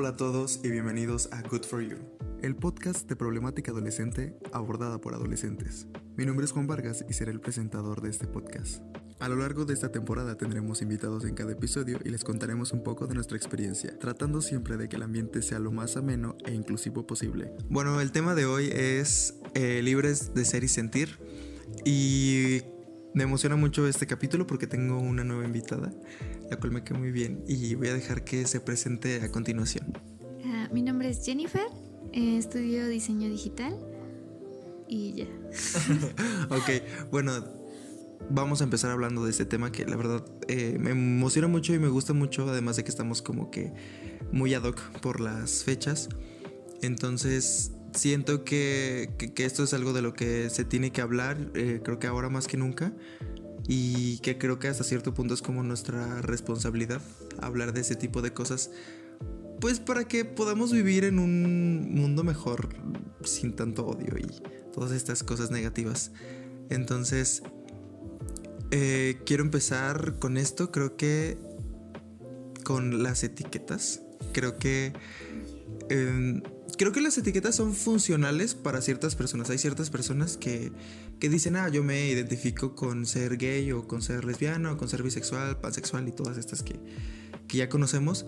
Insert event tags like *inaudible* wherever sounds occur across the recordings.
Hola a todos y bienvenidos a Good for You, el podcast de problemática adolescente abordada por adolescentes. Mi nombre es Juan Vargas y seré el presentador de este podcast. A lo largo de esta temporada tendremos invitados en cada episodio y les contaremos un poco de nuestra experiencia, tratando siempre de que el ambiente sea lo más ameno e inclusivo posible. Bueno, el tema de hoy es eh, libres de ser y sentir y me emociona mucho este capítulo porque tengo una nueva invitada, la cual me queda muy bien y voy a dejar que se presente a continuación. Jennifer, eh, estudio diseño digital y ya. *laughs* ok, bueno, vamos a empezar hablando de este tema que la verdad eh, me emociona mucho y me gusta mucho, además de que estamos como que muy ad hoc por las fechas. Entonces siento que, esto es algo de lo que se tiene que hablar, eh, creo que ahora más que nunca. Y que creo que hasta cierto punto es como nuestra responsabilidad hablar de ese tipo de cosas. Pues para que podamos vivir en un mundo mejor sin tanto odio y todas estas cosas negativas. Entonces, eh, quiero empezar con esto, creo que con las etiquetas. Creo que... Em, creo que las etiquetas son funcionales para ciertas personas. Hay ciertas personas que, que, dicen, ah, yo me identifico con ser gay o con ser lesbiana o con ser bisexual, pansexual y todas estas que, que ya conocemos.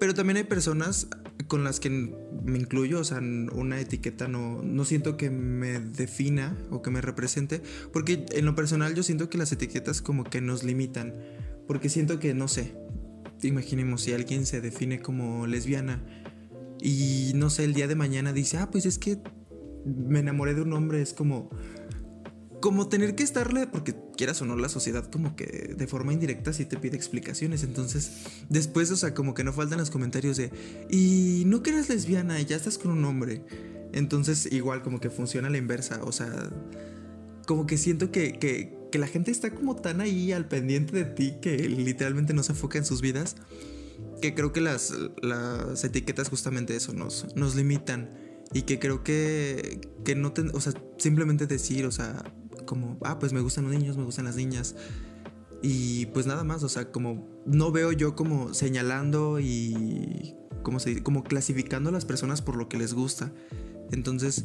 Pero también hay personas con las que me incluyo, o sea, una etiqueta no, no siento que me defina o que me represente, porque en lo personal yo siento que las etiquetas como que nos limitan, porque siento que, no sé, imaginemos si alguien se define como lesbiana y no sé, el día de mañana dice, ah, pues es que me enamoré de un hombre, es como como tener que estarle, porque quieras o no, la sociedad como que de forma indirecta sí te pide explicaciones. Entonces, después, o sea, como que no faltan los comentarios de, y no que eres lesbiana y ya estás con un hombre. Entonces, igual como que funciona la inversa, o sea, como que siento que, que, que la gente está como tan ahí al pendiente de ti que literalmente no se enfoca en sus vidas, que creo que las, las etiquetas justamente eso nos, nos limitan y que creo que, que no, ten, o sea, simplemente decir, o sea, como, ah, pues me gustan los niños, me gustan las niñas. Y pues nada más, o sea, como no veo yo como señalando y como, se, como clasificando a las personas por lo que les gusta. Entonces,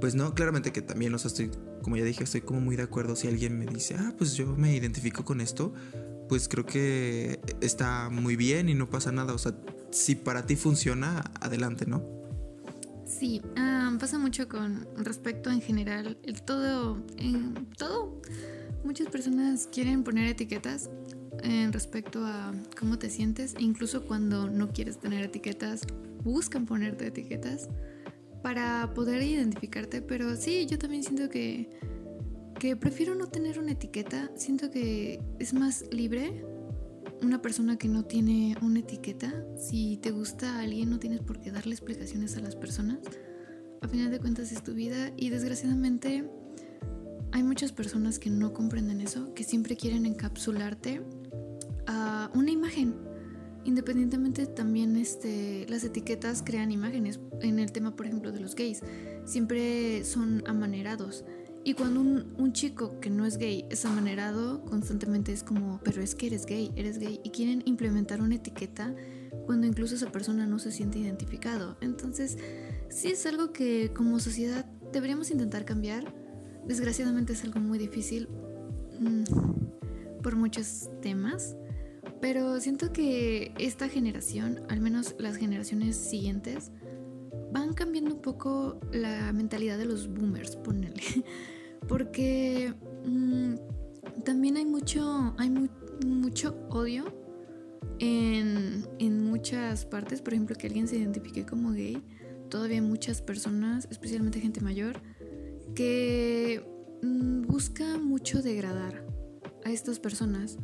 pues no, claramente que también, o sea, estoy, como ya dije, estoy como muy de acuerdo si alguien me dice, ah, pues yo me identifico con esto, pues creo que está muy bien y no pasa nada. O sea, si para ti funciona, adelante, ¿no? Sí, ah, pasa mucho con respecto en general, el todo, en todo. Muchas personas quieren poner etiquetas en respecto a cómo te sientes, incluso cuando no quieres tener etiquetas, buscan ponerte etiquetas para poder identificarte, pero sí, yo también siento que, que prefiero no tener una etiqueta, siento que es más libre una persona que no tiene una etiqueta, si te gusta a alguien no tienes por qué darle explicaciones a las personas. A final de cuentas es tu vida y desgraciadamente hay muchas personas que no comprenden eso, que siempre quieren encapsularte a una imagen. Independientemente también este, las etiquetas crean imágenes. En el tema, por ejemplo, de los gays, siempre son amanerados y cuando un, chico que no es gay es amanerado, constantemente es como, pero es que eres gay, eres gay. Y quieren implementar una etiqueta cuando incluso esa persona no se siente identificado. Entonces, sí es algo que como sociedad deberíamos intentar cambiar. Desgraciadamente es algo muy difícil mm, por muchos temas. Pero siento que esta generación, al menos las generaciones siguientes, van cambiando un poco la mentalidad de los boomers, ponele. *laughs* Porque mm, también hay mucho, hay mucho odio en, en, muchas partes. Por ejemplo, que alguien se identifique como gay. Todavía hay muchas personas, especialmente gente mayor, que mm, busca mucho degradar a estas personas.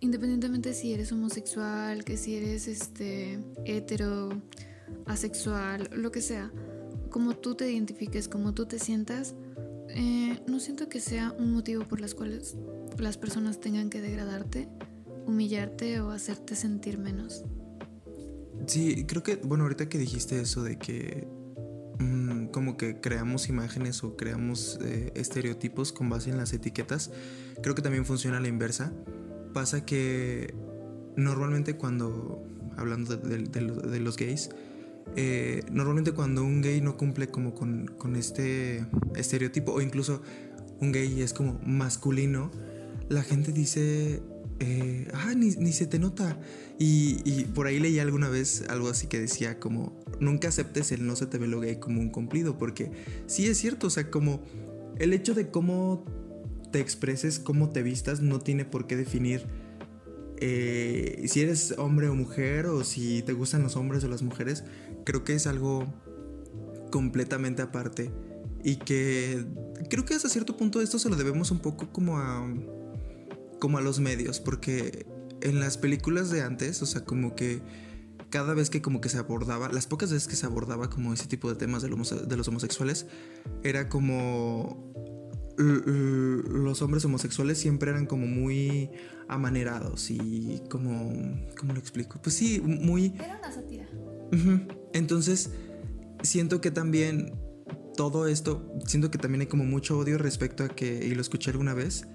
Independientemente si eres homosexual, que si eres este hetero, asexual, lo que sea, como tú te identifiques, como tú te sientas, eh, no siento que sea un motivo por las cuales las personas tengan que degradarte, humillarte o hacerte sentir menos. Sí, creo que, bueno, ahorita que dijiste eso de que mm, como que creamos imágenes o creamos eh, estereotipos con base en las etiquetas, creo que también funciona a la inversa. Pasa que normalmente cuando hablando de, los gays, eh, normalmente cuando un gay no cumple como con, este estereotipo o incluso un gay es como masculino, la gente dice, eh, ah, ni, se te nota. Y, y, por ahí leí alguna vez algo así que decía como, nunca aceptes el no se te ve lo gay como un cumplido, porque sí es cierto, o sea, como el hecho de cómo te expreses, cómo te vistas, no tiene por qué definir eh, si eres hombre o mujer o si te gustan los hombres o las mujeres. Creo que es algo completamente aparte y que creo que hasta cierto punto esto se lo debemos un poco como a como a los medios porque en las películas de antes, o sea, como que cada vez que como que se abordaba, las pocas veces que se abordaba como ese tipo de temas de, los homosexuales, era como los hombres homosexuales siempre eran como muy amanerados y como, ¿cómo lo explico? Pues sí, muy... Era una sátira. Entonces, siento que también todo esto, siento que también hay como mucho odio respecto a que, y lo escuché alguna vez,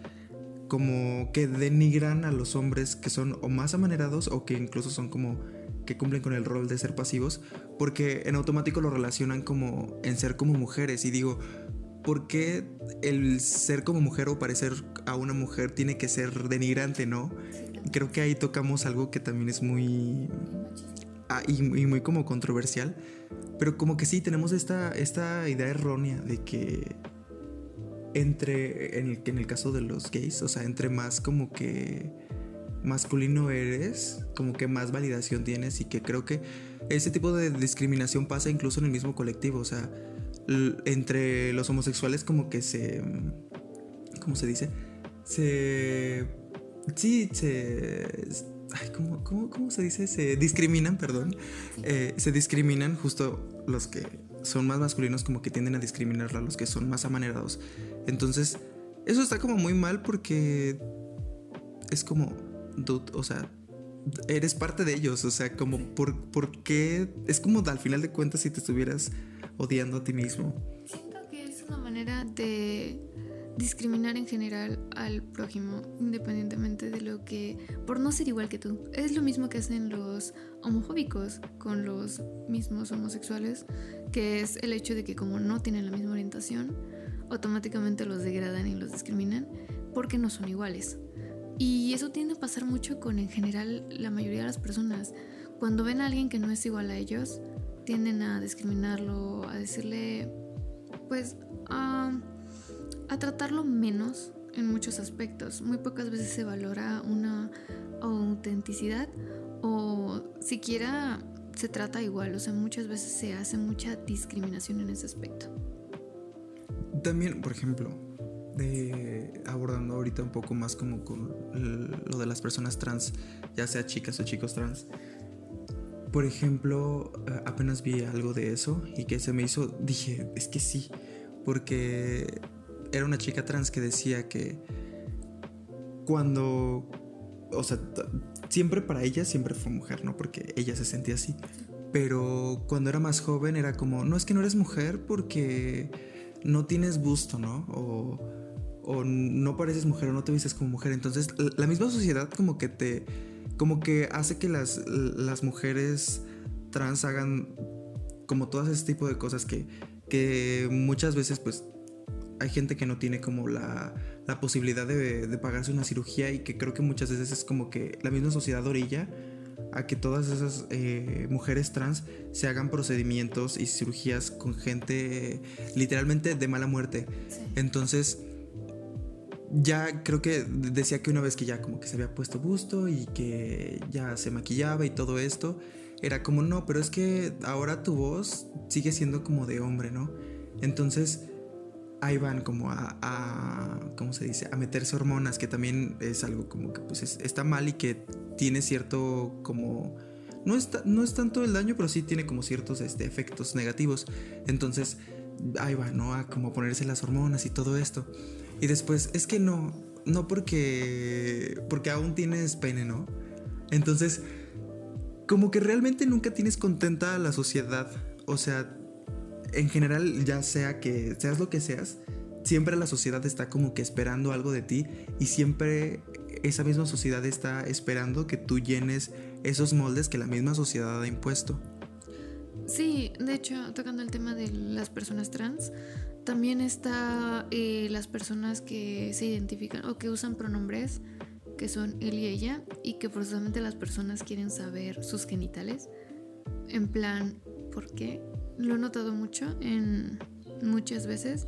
como que denigran a los hombres que son o más amanerados o que incluso son como que cumplen con el rol de ser pasivos, porque en automático lo relacionan como en ser como mujeres. Y digo, ¿por qué el ser como mujer o parecer a una mujer tiene que ser denigrante, no? Creo que ahí tocamos algo que también es muy... Ah, y, muy como controversial. Pero como que sí, tenemos esta, esta idea errónea de que entre, en el, en el caso de los gays, o sea, entre más como que masculino eres, como que más validación tienes y que creo que ese tipo de discriminación pasa incluso en el mismo colectivo, o sea, entre los homosexuales como que se... ¿Cómo se dice? Se... Sí, se... Ay, ¿cómo, cómo, se dice? Se discriminan, perdón. Eh, se discriminan justo los que son más masculinos como que tienden a discriminar a los que son más amanerados. Entonces, eso está como muy mal porque es como o sea, eres parte de ellos, o sea, como por, por qué, es como al final de cuentas si te estuvieras odiando a ti mismo. Siento que es una manera de discriminar en general al prójimo, independientemente de lo que, por no ser igual que tú. Es lo mismo que hacen los homofóbicos con los mismos homosexuales, que es el hecho de que como no tienen la misma orientación, automáticamente los degradan y los discriminan porque no son iguales. Y eso tiende a pasar mucho con en general la mayoría de las personas. Cuando ven a alguien que no es igual a ellos, tienden a discriminarlo, a decirle, pues, a, tratarlo menos en muchos aspectos. Muy pocas veces se valora una autenticidad o siquiera se trata igual. O sea, muchas veces se hace mucha discriminación en ese aspecto. También, por ejemplo, abordando ahorita un poco más como con lo de las personas trans, ya sea chicas o chicos trans. Por ejemplo, eh, apenas vi algo de eso y que se me hizo, dije, es que sí, porque era una chica trans que decía que cuando, o sea, siempre para ella siempre fue mujer, ¿no? Porque ella se sentía así. Pero cuando era más joven era como, no es que no eres mujer porque no tienes busto, ¿no? O o no pareces mujer o no te vistes como mujer. Entonces la misma sociedad como que te, como que hace que las, las mujeres trans hagan como todo ese tipo de cosas que, que muchas veces pues hay gente que no tiene como la, la posibilidad de, de, pagarse una cirugía y que creo que muchas veces es como que la misma sociedad orilla a que todas esas eh, mujeres trans se hagan procedimientos y cirugías con gente literalmente de mala muerte. Entonces ya creo que decía que una vez que ya como que se había puesto busto y que ya se maquillaba y todo esto, era como no, pero es que ahora tu voz sigue siendo como de hombre, ¿no? Entonces ahí van como a, ¿cómo se dice? A meterse hormonas, que también es algo como que pues está mal y que tiene cierto como... No, está, no es tanto el daño, pero sí tiene como ciertos este, efectos negativos. Entonces ahí va, ¿no? A como ponerse las hormonas y todo esto. Y después, es que no, no porque, porque aún tienes pene, ¿no? Entonces, como que realmente nunca tienes contenta a la sociedad. O sea, en general, ya sea que seas lo que seas, siempre la sociedad está como que esperando algo de ti y siempre esa misma sociedad está esperando que tú llenes esos moldes que la misma sociedad ha impuesto. Sí, de hecho, tocando el tema de las personas trans, también está eh, las personas que se identifican o que usan pronombres que son él y ella y que forzosamente las personas quieren saber sus genitales. En plan, ¿por qué? Lo he notado mucho en muchas veces.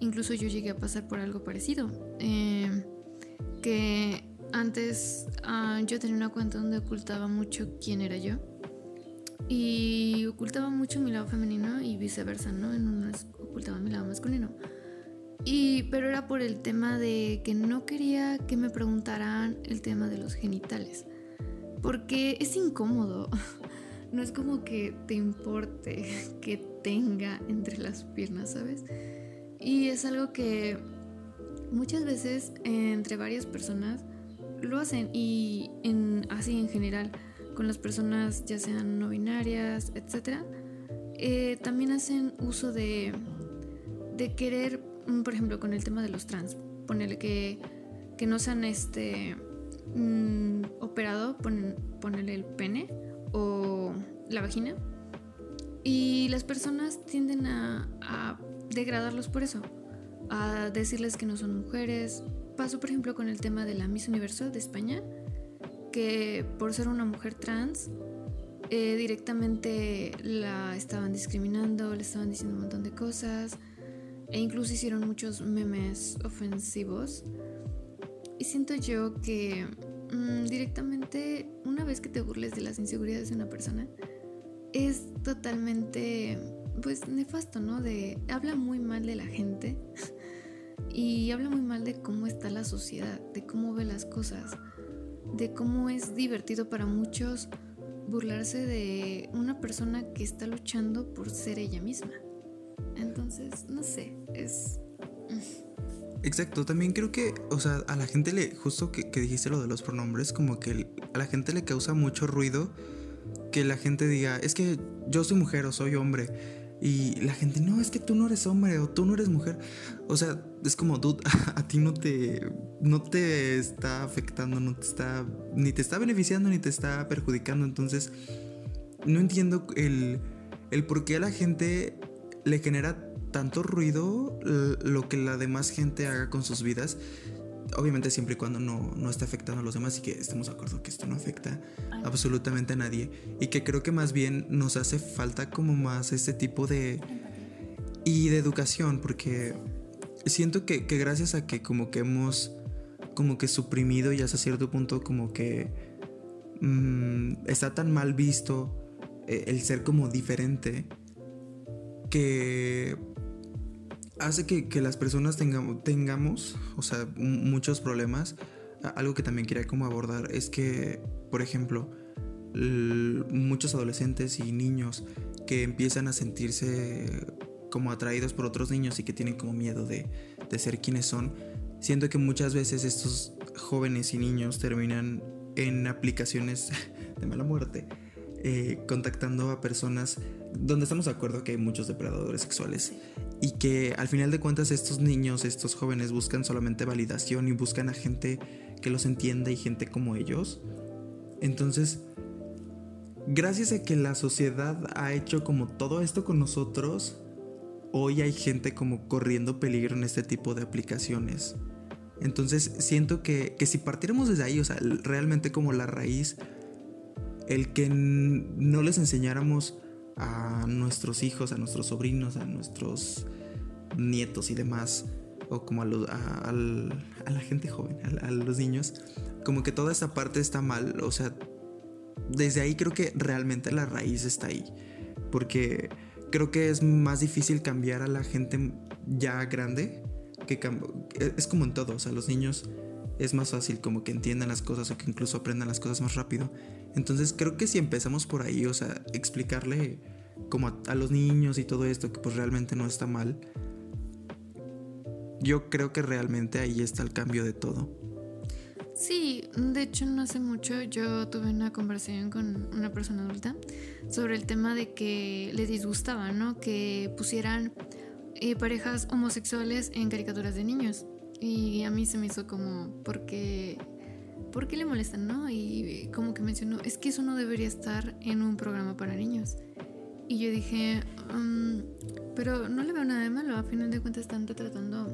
Incluso yo llegué a pasar por algo parecido. Eh, que antes ah, yo tenía una cuenta donde ocultaba mucho quién era yo. Y ocultaba mucho mi lado femenino y viceversa, ¿no? En ocultaba mi lado masculino. Y, pero era por el tema de que no quería que me preguntaran el tema de los genitales. Porque es incómodo. *laughs* No es como que te importe *laughs* que tenga entre las piernas, ¿sabes? Y es algo que muchas veces entre varias personas lo hacen y en, así en general con las personas ya sean no binarias, etc. Eh, también hacen uso de, de querer Mm, por ejemplo, con el tema de los trans, ponerle que, que no sean este mm, operado, ponerle el pene o la vagina. Y las personas tienden a, a degradarlos por eso, a decirles que no son mujeres. Pasó, por ejemplo, con el tema de la Miss Universo de España, que por ser una mujer trans, eh, directamente la estaban discriminando, le estaban diciendo un montón de cosas e incluso hicieron muchos memes ofensivos. Y siento yo que mm, directamente una vez que te burles de las inseguridades de una persona, es totalmente, pues, nefasto, ¿no? De, habla muy mal de la gente *laughs* y habla muy mal de cómo está la sociedad, de cómo ve las cosas, de cómo es divertido para muchos burlarse de una persona que está luchando por ser ella misma. Entonces, no sé, es... Exacto, también creo que, o sea, a la gente le, justo que, dijiste lo de los pronombres, como que a la gente le causa mucho ruido que la gente diga, es que yo soy mujer o soy hombre. Y la gente, no, es que tú no eres hombre o tú no eres mujer. O sea, es como, dude, *laughs* a, ti no te, no te está afectando, no te está, ni te está beneficiando ni te está perjudicando. Entonces, no entiendo el, el por qué a la gente le genera tanto ruido lo que la demás gente haga con sus vidas. Obviamente siempre y cuando no, no esté afectando a los demás y que estemos de acuerdo que esto no afecta absolutamente a nadie. Y que creo que más bien nos hace falta como más este tipo de... Y de educación, porque siento que, gracias a que como que hemos como que suprimido y hasta cierto punto como que mm, está tan mal visto eh, el ser como diferente que hace que, las personas tengamos, tengamos, o sea, muchos problemas. Algo que también quería como abordar es que, por ejemplo, muchos adolescentes y niños que empiezan a sentirse como atraídos por otros niños y que tienen como miedo de, de ser quienes son, siento que muchas veces estos jóvenes y niños terminan en aplicaciones *laughs* de mala muerte eh, contactando a personas donde estamos de acuerdo que hay muchos depredadores sexuales y que al final de cuentas estos niños, estos jóvenes buscan solamente validación y buscan a gente que los entienda y gente como ellos. Entonces, gracias a que la sociedad ha hecho como todo esto con nosotros, hoy hay gente como corriendo peligro en este tipo de aplicaciones. Entonces siento que, que si partiéramos desde ahí, o sea, realmente como la raíz el que no les enseñáramos a nuestros hijos, a nuestros sobrinos, a nuestros nietos y demás, o como a, la gente joven, a, los niños, como que toda esta parte está mal, o sea, desde ahí creo que realmente la raíz está ahí, porque creo que es más difícil cambiar a la gente ya grande, que es como en todo, o sea, los niños es más fácil como que entiendan las cosas o que incluso aprendan las cosas más rápido. Entonces creo que si empezamos por ahí, o sea, explicarle como a, los niños y todo esto, que pues realmente no está mal, yo creo que realmente ahí está el cambio de todo. Sí, de hecho no hace mucho yo tuve una conversación con una persona adulta sobre el tema de que le disgustaba, ¿no? Que pusieran eh, parejas homosexuales en caricaturas de niños. Y a mí se me hizo como, porque ¿por qué le molestan? ¿No? Y como que mencionó, es que eso no debería estar en un programa para niños. Y yo dije, um, pero no le veo nada de malo, a final de cuentas están retratando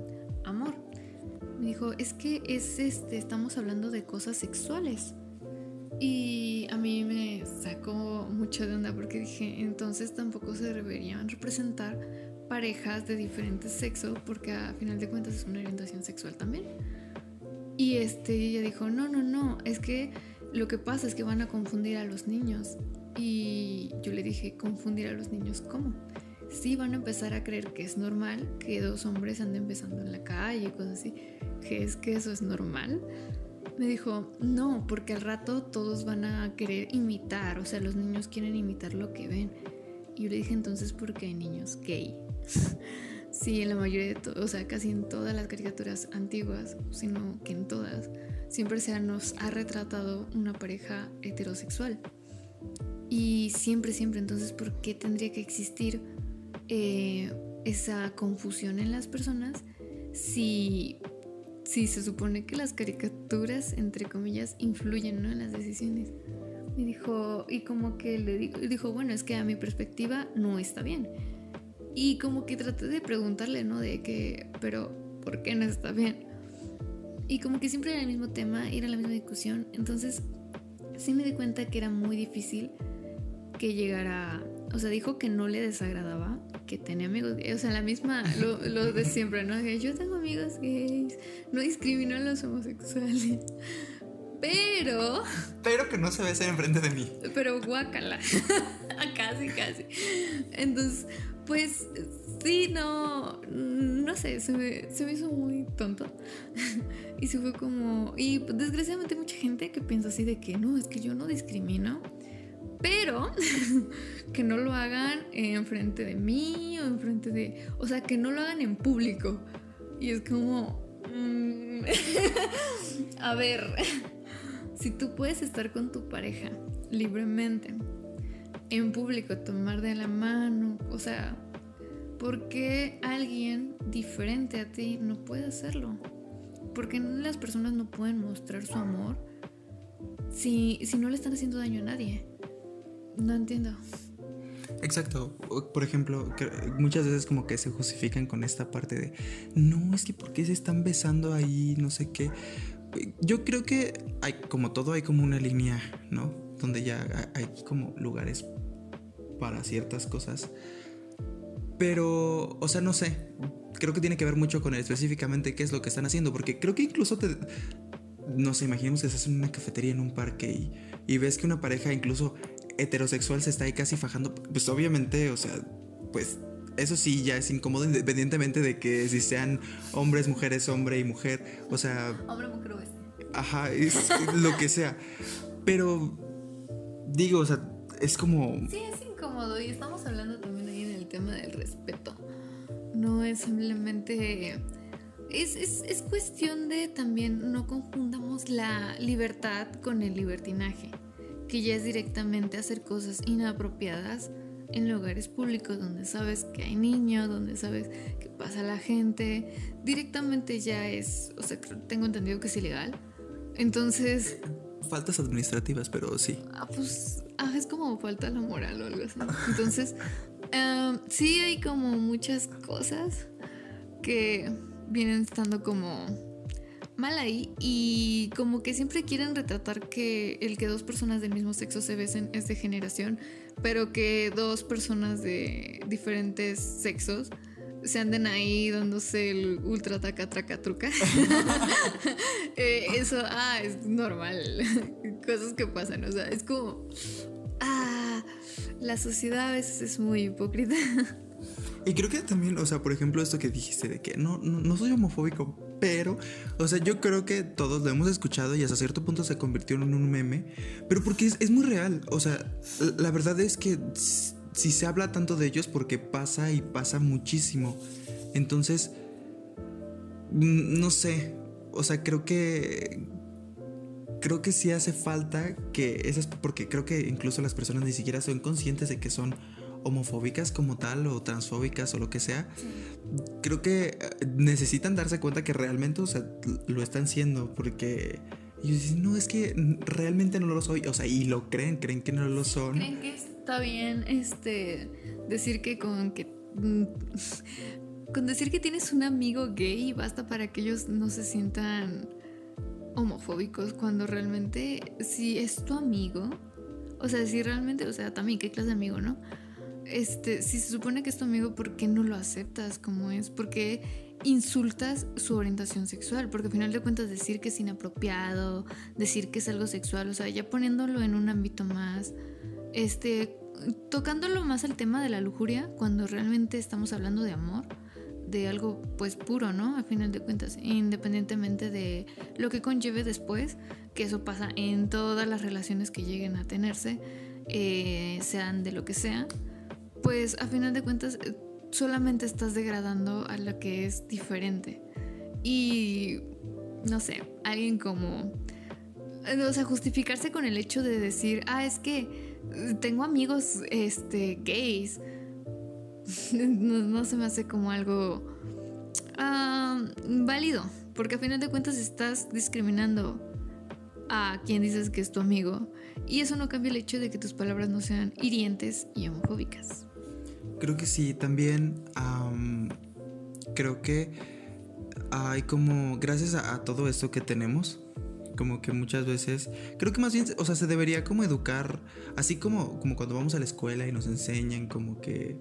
amor. Me dijo, es que es este, estamos hablando de cosas sexuales. Y a mí me sacó mucho de onda porque dije, entonces tampoco se deberían representar parejas de diferentes sexos porque a final de cuentas es una orientación sexual también. Y este, ella dijo, no, no, no, es que lo que pasa es que van a confundir a los niños. Y yo le dije, confundir a los niños, ¿cómo? Sí, van a empezar a creer que es normal que dos hombres anden empezando en la calle cosas así. ¿Que es que eso es normal? Me dijo, no, porque al rato todos van a querer imitar, o sea, los niños quieren imitar lo que ven. Y yo le dije, entonces, ¿por qué hay niños gay? Sí, en la mayoría de, o sea, casi en todas las caricaturas antiguas, sino que en todas, siempre se nos ha retratado una pareja heterosexual. Y siempre, siempre, entonces, ¿por qué tendría que existir eh, esa confusión en las personas si, si se supone que las caricaturas, entre comillas, influyen en las decisiones? Y dijo, y como que le dijo, bueno, es que a mi perspectiva no está bien y como que traté de preguntarle, ¿no? De que, pero, ¿por qué no está bien? Y como que siempre era el mismo tema, era la misma discusión. Entonces, sí me di cuenta que era muy difícil que llegara. O sea, dijo que no le desagradaba, que tenía amigos gays. O sea, la misma, lo, lo de siempre, ¿no? Que yo tengo amigos gays, no discrimino a los homosexuales. Pero. Pero que no se besen enfrente de mí. Pero guácala. *laughs* casi, casi. Entonces, pues sí, no, no sé, se me, hizo muy tonto. *laughs* y se fue como... Y desgraciadamente mucha gente que piensa así de que no, es que yo no discrimino. Pero *laughs* que no lo hagan enfrente de mí o enfrente de... O sea, que no lo hagan en público. Y es como... Mm, *laughs* a ver, si tú puedes estar con tu pareja libremente en público, tomar de la mano, o sea, ¿por qué alguien diferente a ti no puede hacerlo? ¿Por qué las personas no pueden mostrar su amor si, si no le están haciendo daño a nadie? No entiendo. Exacto. Por ejemplo, muchas veces como que se justifican con esta parte de, no, es que ¿por qué se están besando ahí? No sé qué. Yo creo que hay, como todo, hay como una línea, ¿no? Donde ya hay como lugares para ciertas cosas. Pero, o sea, no sé. Creo que tiene que ver mucho con específicamente qué es lo que están haciendo. Porque creo que incluso te. No sé, imaginemos que estás en una cafetería en un parque y, y ves que una pareja, incluso heterosexual, se está ahí casi fajando. Pues obviamente, o sea, pues eso sí ya es incómodo independientemente de que si sean hombres, mujeres, hombre y mujer. O sea. Hombre, mujer Ajá, es lo que sea. Pero digo, o sea, es como. Sí, y estamos hablando también ahí en el tema del respeto. No es simplemente... Es, es, cuestión de también no confundamos la libertad con el libertinaje, que ya es directamente hacer cosas inapropiadas en lugares públicos donde sabes que hay niños, donde sabes que pasa la gente, directamente ya es, o sea, tengo entendido que es ilegal. Entonces... Faltas administrativas, pero sí. Ah, pues ah, es como falta la moral o algo así. Entonces, *laughs* em, sí hay como muchas cosas que vienen estando como mal ahí y como que siempre quieren retratar que el que dos personas del mismo sexo se besen es de generación, pero que dos personas de diferentes sexos se anden ahí dándose el ultra taca traca truca. *laughs* Eh, eso, ah, es normal. *laughs* Cosas que pasan, o sea, es como, ah, la sociedad a veces es muy hipócrita. Y creo que también, o sea, por ejemplo, esto que dijiste de que no, no, soy homofóbico, pero, o sea, yo creo que todos lo hemos escuchado y hasta cierto punto se convirtió en un meme, pero porque es, es muy real, o sea, la verdad es que si se habla tanto de ellos porque pasa y pasa muchísimo. Entonces, no sé, o sea, creo que creo que sí hace falta que esas, porque creo que incluso las personas ni siquiera son conscientes de que son homofóbicas como tal o transfóbicas o lo que sea, creo que eh, necesitan darse cuenta que realmente, o sea, lo están siendo porque dicen, no, es que realmente no lo soy. O sea, y lo creen, creen que no lo son. Creen que está bien este decir que con que mm, con decir que tienes un amigo gay basta para que ellos no se sientan homofóbicos cuando realmente si es tu amigo, o sea, si realmente, o sea, también qué clase de amigo, ¿no? Este, si se supone que es tu amigo, ¿por qué no lo aceptas como es? ¿Por qué insultas su orientación sexual? Porque al final de cuentas decir que es inapropiado, decir que es algo sexual, o sea, ya poniéndolo en un ámbito más, este, tocándolo más al tema de la lujuria, cuando realmente estamos hablando de amor, de algo pues puro, ¿no? A final de cuentas, independientemente de lo que conlleve después, que eso pasa en todas las relaciones que lleguen a tenerse, eh, sean de lo que sea, pues a final de cuentas solamente estás degradando a la que es diferente. Y no sé, alguien como... O sea, justificarse con el hecho de decir, ah, es que tengo amigos este, gays *laughs* no, se me hace como algo ah, válido, porque a final de cuentas estás discriminando a quien dices que es tu amigo y eso no cambia el hecho de que tus palabras no sean hirientes y homofóbicas. Creo que sí, también creo que hay como, gracias a, todo esto que tenemos, como que muchas veces, creo que más bien, o sea, se debería como educar, así como, como cuando vamos a la escuela y nos enseñan como que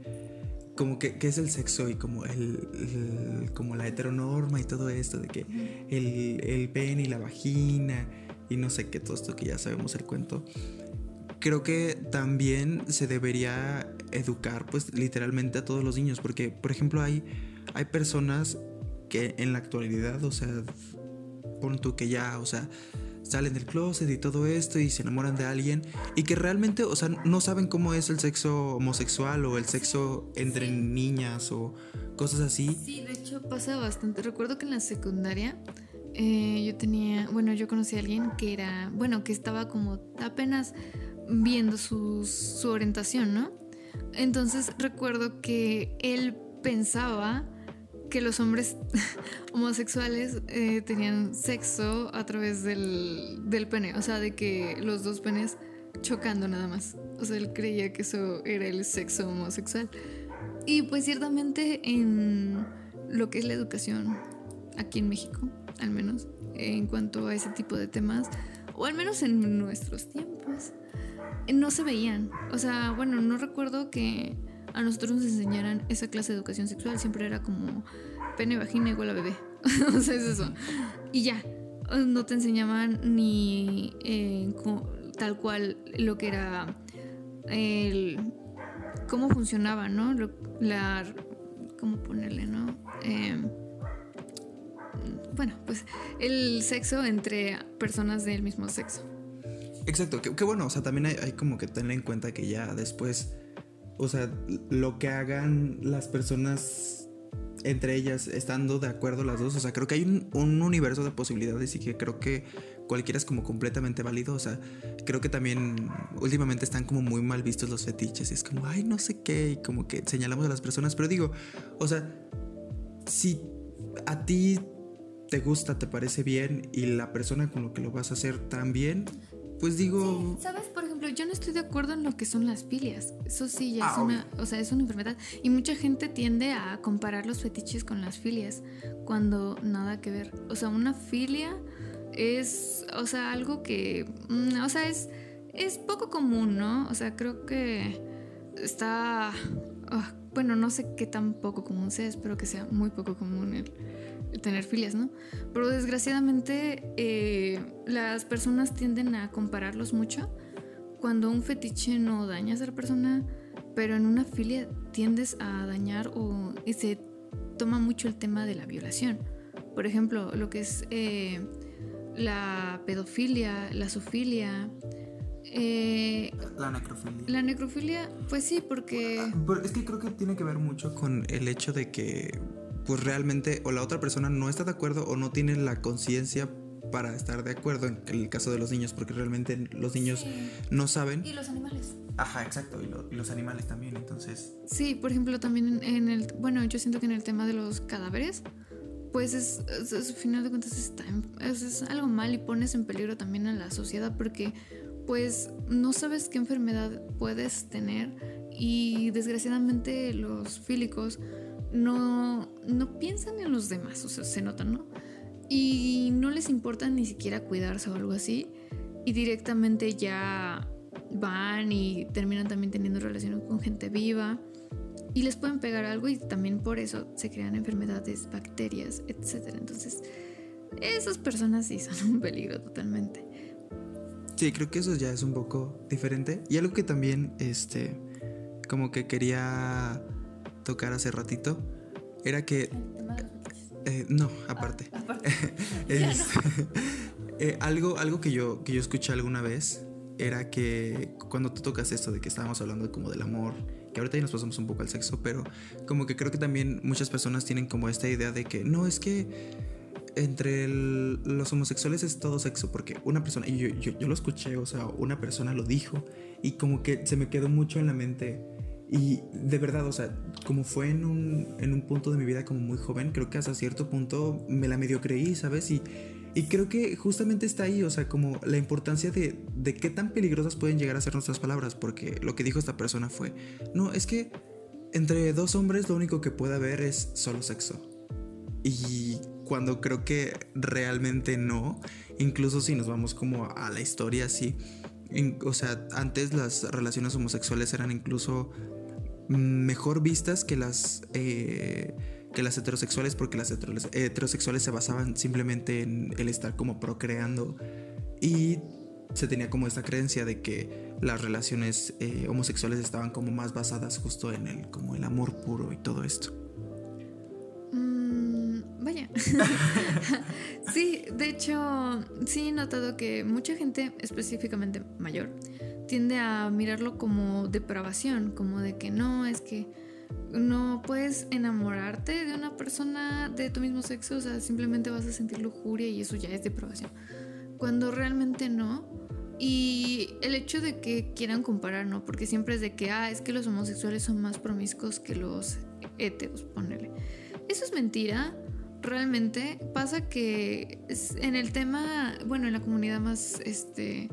como que, es el sexo y como el, como la heteronorma y todo esto de que el, el pene y la vagina y no sé qué todo esto que ya sabemos el cuento. Creo que también se debería educar pues literalmente a todos los niños porque por ejemplo hay hay personas que en la actualidad o sea pon tú que ya o sea salen del closet y todo esto y se enamoran de alguien y que realmente, o sea, no saben cómo es el sexo homosexual o el sexo entre niñas o cosas así. Sí, de hecho pasa bastante. Recuerdo que en la secundaria eh, yo tenía, bueno, yo conocí a alguien que era, bueno, que estaba como apenas viendo su, su orientación, ¿no? Entonces recuerdo que él pensaba que los hombres *laughs* homosexuales eh, tenían sexo a través del, del, pene, o sea, de que los dos penes chocando nada más. O sea, él creía que eso era el sexo homosexual. Y pues ciertamente en lo que es la educación aquí en México, al menos, en cuanto a ese tipo de temas, o al menos en nuestros tiempos, no se veían. O sea, bueno, no recuerdo que a nosotros nos enseñaran esa clase de educación sexual. Siempre era como pene, vagina igual a bebé. *laughs* o sea, es eso. Y ya. No te enseñaban ni eh, tal cual lo que era el cómo funcionaba, ¿no? la cómo ponerle, ¿no? Em, bueno, pues el sexo entre personas del mismo sexo. Exacto, qué bueno, o sea, también hay, hay, como que tener en cuenta que ya después o sea, lo que hagan las personas entre ellas, estando de acuerdo las dos, o sea, creo que hay un, universo de posibilidades y que creo que cualquiera es como completamente válido, o sea, creo que también últimamente están como muy mal vistos los fetiches, y es como, ay, no sé qué, y como que señalamos a las personas, pero digo, o sea, si a ti te gusta, te parece bien y la persona con lo que lo vas a hacer también, pues digo... ¿Sabes? Por ejemplo, yo no estoy de acuerdo en lo que son las filias. Eso sí, ya es ah, una, o sea, es una enfermedad. Y mucha gente tiende a comparar los fetiches con las filias, cuando nada que ver. O sea, una filia es, o sea, algo que, mm, o sea, es, es poco común, ¿no? O sea, creo que está, ah, bueno, no sé qué tan poco común sea, espero que sea muy poco común el tener filias, ¿no? Pero desgraciadamente eh, las personas tienden a compararlos mucho cuando un fetiche no daña a esa persona, pero en una filia tiendes a dañar o se toma mucho el tema de la violación. Por ejemplo, lo que es eh, la pedofilia, la zoofilia. Eh, la necrofilia. La necrofilia, pues sí, porque... Ah, es que creo que tiene que ver mucho con el hecho de que pues realmente o la otra persona no está de acuerdo o no tiene la conciencia para estar de acuerdo en el caso de los niños, porque realmente los niños no saben. Y los animales. Ajá, exacto, y, los animales también, entonces. Sí, por ejemplo, también en, el, bueno, yo siento que en el tema de los cadáveres, pues es, al final de cuentas está es, algo mal y pones en peligro también a la sociedad porque pues no sabes qué enfermedad puedes tener y desgraciadamente los fílicos no, no piensan en los demás, o sea, se notan, ¿no? Y no les importa ni siquiera cuidarse o algo así y directamente ya van y terminan también teniendo relaciones con gente viva y les pueden pegar algo y también por eso se crean enfermedades, bacterias, etc. Entonces, esas personas sí son un peligro totalmente. Sí, creo que eso ya es un poco diferente. Y algo que también, este, como que quería tocar hace ratito, era que... Eh, no, aparte. Ah, *laughs* *laughs* eh, algo, algo que yo, que yo escuché alguna vez era que cuando tú tocas esto de que estábamos hablando como del amor, que ahorita ya nos pasamos un poco al sexo, pero como que creo que también muchas personas tienen como esta idea de que no es que entre los homosexuales es todo sexo, porque una persona, y yo, yo, lo escuché, o sea, una persona lo dijo, y como que se me quedó mucho en la mente. Y de verdad, o sea, como fue en un, en un punto de mi vida como muy joven, creo que hasta cierto punto me la medio creí, ¿sabes? Y y creo que justamente está ahí, o sea, como la importancia de, de qué tan peligrosas pueden llegar a ser nuestras palabras, porque lo que dijo esta persona fue, no, es que entre dos hombres lo único que puede haber es solo sexo. Y cuando creo que realmente no, incluso si nos vamos como a la historia así, o sea, antes las relaciones homosexuales eran incluso mejor vistas que las... Eh, que las heterosexuales porque las heterosexuales se basaban simplemente en el estar como procreando y se tenía como esta creencia de que las relaciones eh, homosexuales estaban como más basadas justo en el como el amor puro y todo esto. Vaya. *laughs* sí, de hecho, sí he notado que mucha gente, específicamente mayor, tiende a mirarlo como depravación, como de que no, es que no puedes enamorarte de una persona de tu mismo sexo, o sea, simplemente vas a sentir lujuria y eso ya es depravación. Cuando realmente no. Y el hecho de que quieran comparar, ¿no? Porque siempre es de que, ah, es que los homosexuales son más promiscuos que los heteros, ponele. Eso es mentira. Realmente pasa que en el tema, bueno, en la comunidad más, este,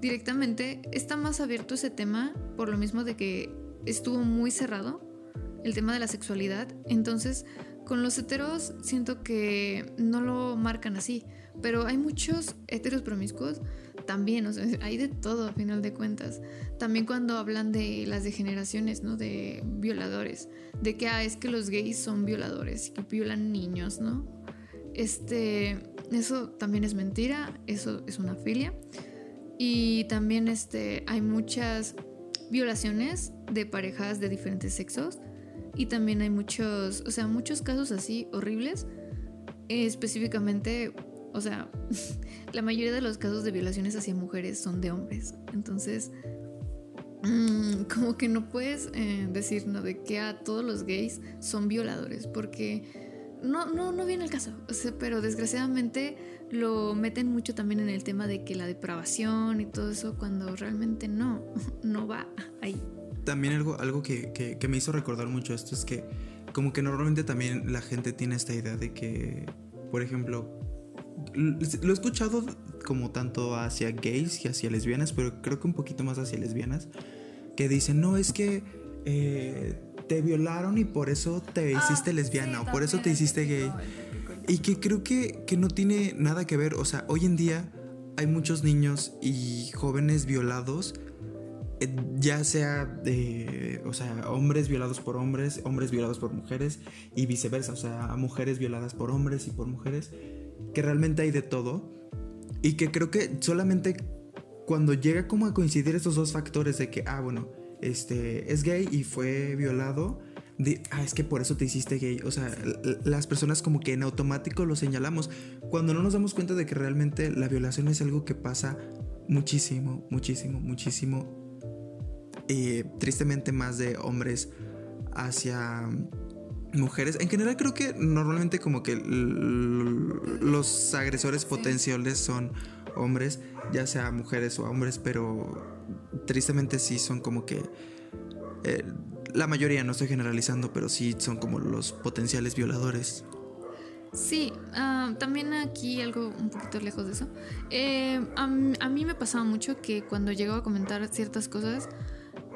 directamente, está más abierto ese tema por lo mismo de que estuvo muy cerrado el tema de la sexualidad. Entonces, con los heteros siento que no lo marcan así, pero hay muchos heteros promiscuos también, o sea, *laughs* hay de todo a final de cuentas. También cuando hablan de las degeneraciones, ¿no? De violadores, de que ah, es que los gays son violadores y que violan niños, ¿no? Este, eso también es mentira, eso es una filia. Y también este, hay muchas violaciones de parejas de diferentes sexos y también hay muchos, o sea, muchos casos así horribles. específicamente, o sea, *laughs* la mayoría de los casos de violaciones hacia mujeres son de hombres. Entonces, mm, *laughs* como que no puedes eh, decir, ¿no? De que a todos los gays son violadores, porque no, no, no viene el caso. O sea, pero desgraciadamente lo meten mucho también en el tema de que la depravación y todo eso, cuando realmente no, *laughs* no va ahí también algo, algo que, me hizo recordar mucho esto es que como que normalmente también la gente tiene esta idea de que, por ejemplo, lo he escuchado como tanto hacia gays y hacia lesbianas, pero creo que un poquito más hacia lesbianas, que dicen, no, es que eh, te violaron y por eso te ah, hiciste lesbiana o por eso te hiciste gay. Y que creo que, que no tiene nada que ver, o sea, hoy en día hay muchos niños y jóvenes violados eh, ya sea de, o sea, hombres violados por hombres, hombres violados por mujeres y viceversa, o sea, mujeres violadas por hombres y por mujeres, que realmente hay de todo y que creo que solamente cuando llega como a coincidir estos dos factores de que, ah, bueno, este es gay y fue violado, de, ah, es que por eso te hiciste gay, o sea, las personas como que en automático lo señalamos, cuando no nos damos cuenta de que realmente la violación es algo que pasa muchísimo, muchísimo, muchísimo y tristemente más de hombres hacia mujeres. En general creo que normalmente como que los agresores potenciales son hombres, ya sea mujeres o hombres, pero tristemente sí son como que... Eh, la mayoría, no estoy generalizando, pero sí son como los potenciales violadores. Sí, ah, también aquí algo un poquito lejos de eso. Eh, a, mí me pasaba mucho que cuando llegaba a comentar ciertas cosas,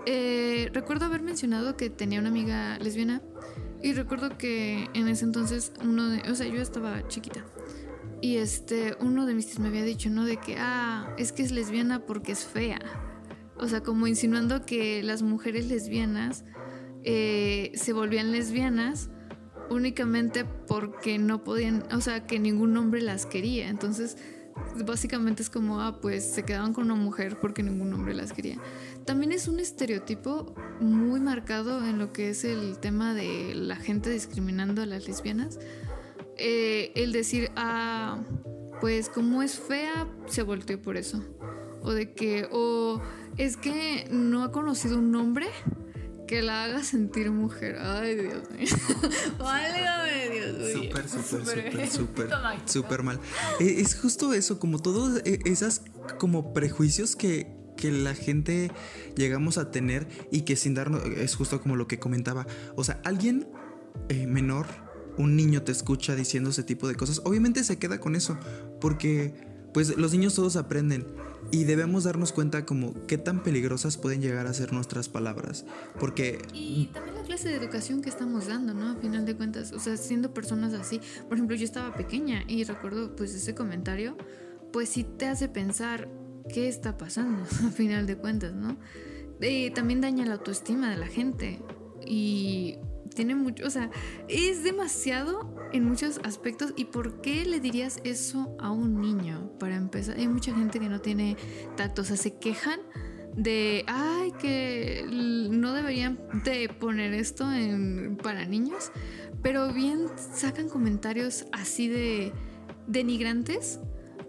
eh, recuerdo haber mencionado que tenía una amiga lesbiana y recuerdo que en ese entonces uno de, o sea, yo estaba chiquita y este, uno de mis tíos me había dicho, ¿no? De que, ah, es que es lesbiana porque es fea. O sea, como insinuando que las mujeres lesbianas eh, se volvían lesbianas únicamente porque no podían, o sea, que ningún hombre las quería. Entonces, básicamente es como, ah, pues se quedaban con una mujer porque ningún hombre las quería. También es un estereotipo muy marcado en lo que es el tema de la gente discriminando a las lesbianas. Eh, el decir, ah, pues como es fea, se volteó por eso. O de que, o es que no ha conocido un hombre que la haga sentir mujer. Ay, Dios mío. *laughs* Válgame, Dios mío. Súper, súper, súper, súper, súper mal. E, es justo eso, como todos e, esas como prejuicios que, que la gente llegamos a tener y que sin darnos, es justo como lo que comentaba. O sea, alguien eh, menor, un niño te escucha diciendo ese tipo de cosas, obviamente se queda con eso, porque pues los niños todos aprenden y debemos darnos cuenta como qué tan peligrosas pueden llegar a ser nuestras palabras. Porque... Y también la clase de educación que estamos dando, ¿no? A final de cuentas, o sea, siendo personas así. Por ejemplo, yo estaba pequeña y recuerdo pues ese comentario, pues sí te hace pensar qué está pasando, *laughs* a final de cuentas, ¿no? También daña la autoestima de la gente. Y tiene mucho, o sea, es demasiado en muchos aspectos. ¿Y por qué le dirías eso a un niño? Para empezar, hay mucha gente que no tiene tacto, o sea, se quejan de, ay, que no deberían de poner esto para niños, pero bien sacan comentarios así de denigrantes.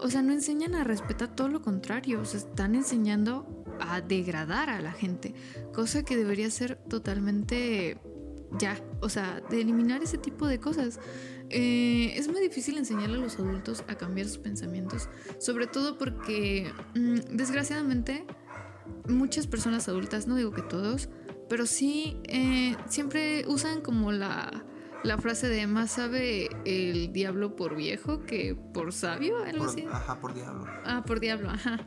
O sea, no enseñan a respetar todo lo contrario, o sea, están enseñando a degradar a la gente, cosa que debería ser totalmente ya, o sea, de eliminar ese tipo de cosas. Eh, es muy difícil enseñarle a los adultos a cambiar sus pensamientos, sobre todo porque mm, desgraciadamente muchas personas adultas, no digo que todos, pero sí eh, siempre usan como la, la, frase de más sabe el diablo por viejo que por sabio, algo así. Ajá, por diablo. Ah, por diablo, ajá.